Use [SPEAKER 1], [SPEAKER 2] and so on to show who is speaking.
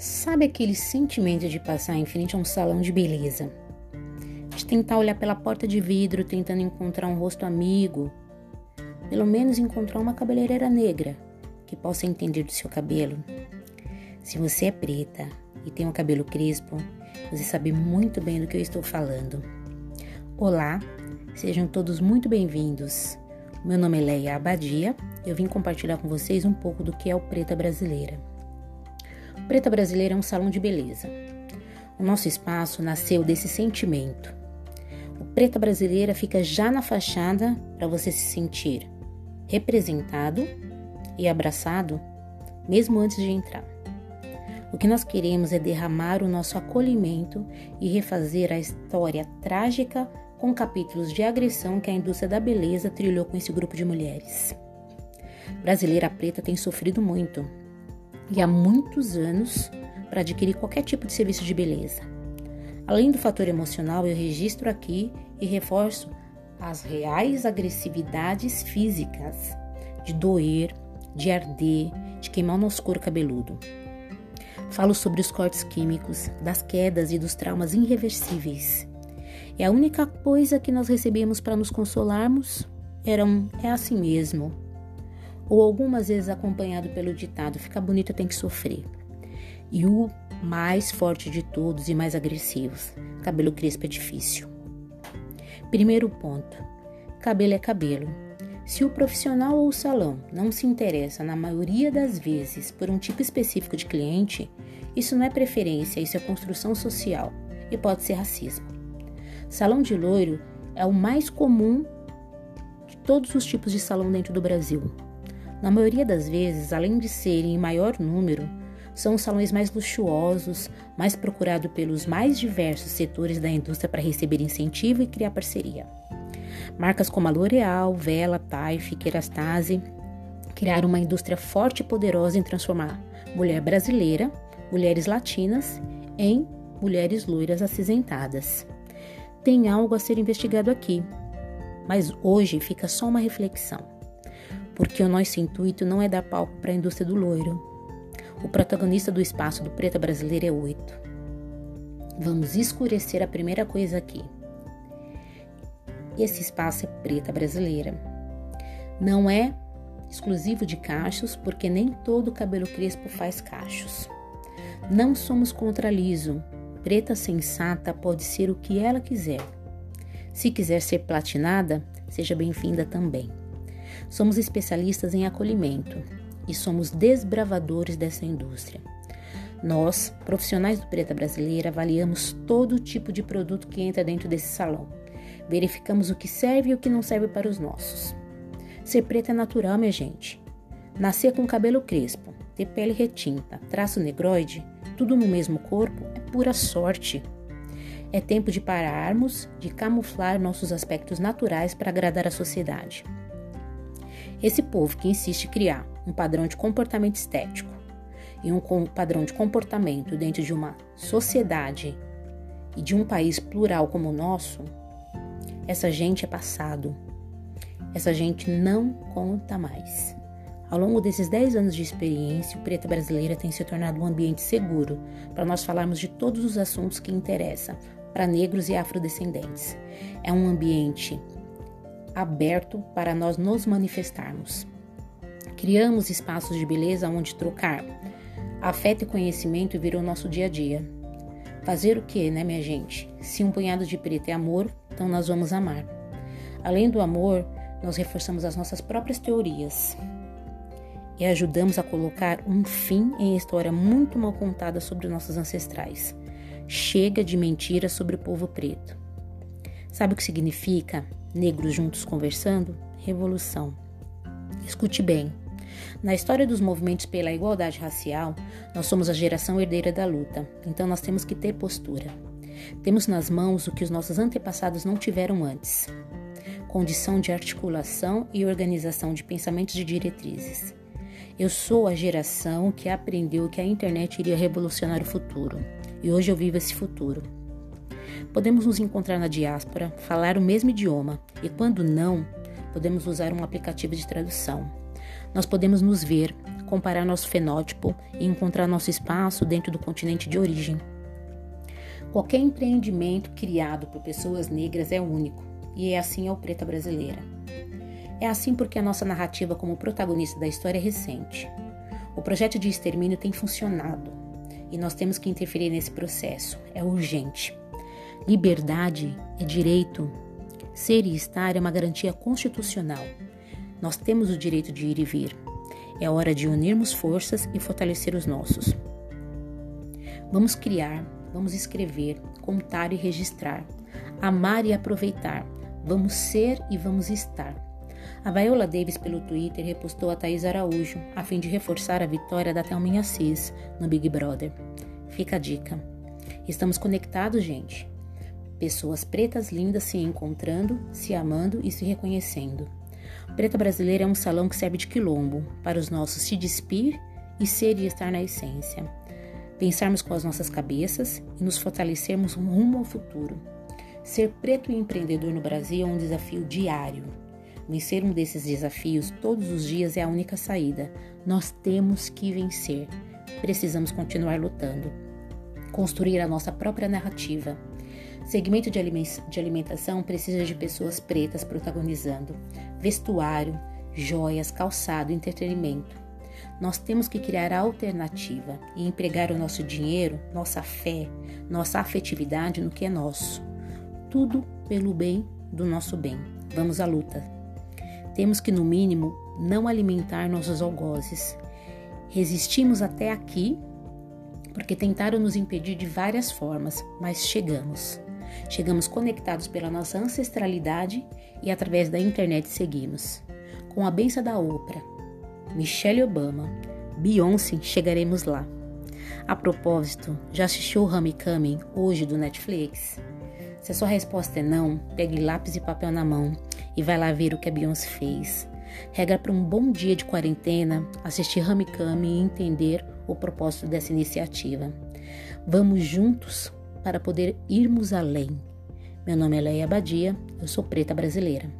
[SPEAKER 1] Sabe aquele sentimento de passar em frente a um salão de beleza? De tentar olhar pela porta de vidro tentando encontrar um rosto amigo, pelo menos encontrar uma cabeleireira negra que possa entender do seu cabelo. Se você é preta e tem um cabelo crespo, você sabe muito bem do que eu estou falando. Olá, sejam todos muito bem-vindos. Meu nome é Leia Abadia e eu vim compartilhar com vocês um pouco do que é o Preta Brasileira. Preta Brasileira é um salão de beleza. O nosso espaço nasceu desse sentimento. O Preta Brasileira fica já na fachada para você se sentir representado e abraçado mesmo antes de entrar. O que nós queremos é derramar o nosso acolhimento e refazer a história trágica com capítulos de agressão que a indústria da beleza trilhou com esse grupo de mulheres. Brasileira Preta tem sofrido muito e há muitos anos para adquirir qualquer tipo de serviço de beleza. Além do fator emocional, eu registro aqui e reforço as reais agressividades físicas de doer, de arder, de queimar o nosso couro cabeludo. Falo sobre os cortes químicos, das quedas e dos traumas irreversíveis. E a única coisa que nós recebemos para nos consolarmos era um é assim mesmo, ou algumas vezes acompanhado pelo ditado: ficar bonita tem que sofrer. E o mais forte de todos e mais agressivos: cabelo crespo é difícil. Primeiro ponto: cabelo é cabelo. Se o profissional ou o salão não se interessa, na maioria das vezes, por um tipo específico de cliente, isso não é preferência, isso é construção social e pode ser racismo. Salão de loiro é o mais comum de todos os tipos de salão dentro do Brasil. Na maioria das vezes, além de serem em maior número, são os salões mais luxuosos, mais procurados pelos mais diversos setores da indústria para receber incentivo e criar parceria. Marcas como a L'Oréal, Vela, Taif, Kerastase criaram uma indústria forte e poderosa em transformar mulher brasileira, mulheres latinas, em mulheres loiras acinzentadas. Tem algo a ser investigado aqui, mas hoje fica só uma reflexão porque o nosso intuito não é dar palco para a indústria do loiro. O protagonista do espaço do Preta Brasileira é oito. Vamos escurecer a primeira coisa aqui. Esse espaço é Preta Brasileira. Não é exclusivo de cachos, porque nem todo cabelo crespo faz cachos. Não somos contra liso. Preta sensata pode ser o que ela quiser. Se quiser ser platinada, seja bem-vinda também. Somos especialistas em acolhimento e somos desbravadores dessa indústria. Nós, profissionais do Preta Brasileira, avaliamos todo tipo de produto que entra dentro desse salão. Verificamos o que serve e o que não serve para os nossos. Ser preta é natural, minha gente. Nascer com cabelo crespo, ter pele retinta, traço negroide, tudo no mesmo corpo é pura sorte. É tempo de pararmos de camuflar nossos aspectos naturais para agradar a sociedade. Esse povo que insiste criar um padrão de comportamento estético e um padrão de comportamento dentro de uma sociedade e de um país plural como o nosso, essa gente é passado. Essa gente não conta mais. Ao longo desses 10 anos de experiência, o Preta Brasileira tem se tornado um ambiente seguro para nós falarmos de todos os assuntos que interessam para negros e afrodescendentes. É um ambiente aberto para nós nos manifestarmos. Criamos espaços de beleza onde trocar afeto e conhecimento virou nosso dia a dia. Fazer o que, né, minha gente? Se um punhado de preto é amor, então nós vamos amar. Além do amor, nós reforçamos as nossas próprias teorias e ajudamos a colocar um fim em história muito mal contada sobre nossos ancestrais. Chega de mentiras sobre o povo preto. Sabe o que significa negros juntos conversando? Revolução. Escute bem. Na história dos movimentos pela igualdade racial, nós somos a geração herdeira da luta, então nós temos que ter postura. Temos nas mãos o que os nossos antepassados não tiveram antes: condição de articulação e organização de pensamentos e diretrizes. Eu sou a geração que aprendeu que a internet iria revolucionar o futuro, e hoje eu vivo esse futuro. Podemos nos encontrar na diáspora, falar o mesmo idioma e, quando não, podemos usar um aplicativo de tradução. Nós podemos nos ver, comparar nosso fenótipo e encontrar nosso espaço dentro do continente de origem. Qualquer empreendimento criado por pessoas negras é único, e é assim ao Preta Brasileira. É assim porque a nossa narrativa como protagonista da história é recente. O projeto de extermínio tem funcionado e nós temos que interferir nesse processo. É urgente. Liberdade é direito. Ser e estar é uma garantia constitucional. Nós temos o direito de ir e vir. É hora de unirmos forças e fortalecer os nossos. Vamos criar, vamos escrever, contar e registrar, amar e aproveitar. Vamos ser e vamos estar. A Viola Davis, pelo Twitter, repostou a Thaís Araújo, a fim de reforçar a vitória da Thelminha Cis no Big Brother. Fica a dica. Estamos conectados, gente. Pessoas pretas lindas se encontrando, se amando e se reconhecendo. Preta Brasileira é um salão que serve de quilombo para os nossos se despir e ser e estar na essência. Pensarmos com as nossas cabeças e nos fortalecermos rumo ao futuro. Ser preto e empreendedor no Brasil é um desafio diário. Vencer um desses desafios todos os dias é a única saída. Nós temos que vencer. Precisamos continuar lutando. Construir a nossa própria narrativa. Segmento de alimentação precisa de pessoas pretas protagonizando vestuário, joias, calçado, entretenimento. Nós temos que criar alternativa e empregar o nosso dinheiro, nossa fé, nossa afetividade no que é nosso. Tudo pelo bem do nosso bem. Vamos à luta. Temos que, no mínimo, não alimentar nossos algozes. Resistimos até aqui porque tentaram nos impedir de várias formas, mas chegamos. Chegamos conectados pela nossa ancestralidade e através da internet seguimos. Com a benção da Oprah, Michelle Obama, Beyoncé, chegaremos lá. A propósito, já assistiu o Homecoming hoje do Netflix? Se a sua resposta é não, pegue lápis e papel na mão e vai lá ver o que a Beyoncé fez. Regra para um bom dia de quarentena, assistir Homecoming e entender o propósito dessa iniciativa. Vamos juntos para poder irmos além. Meu nome é Leia Abadia, eu sou preta brasileira.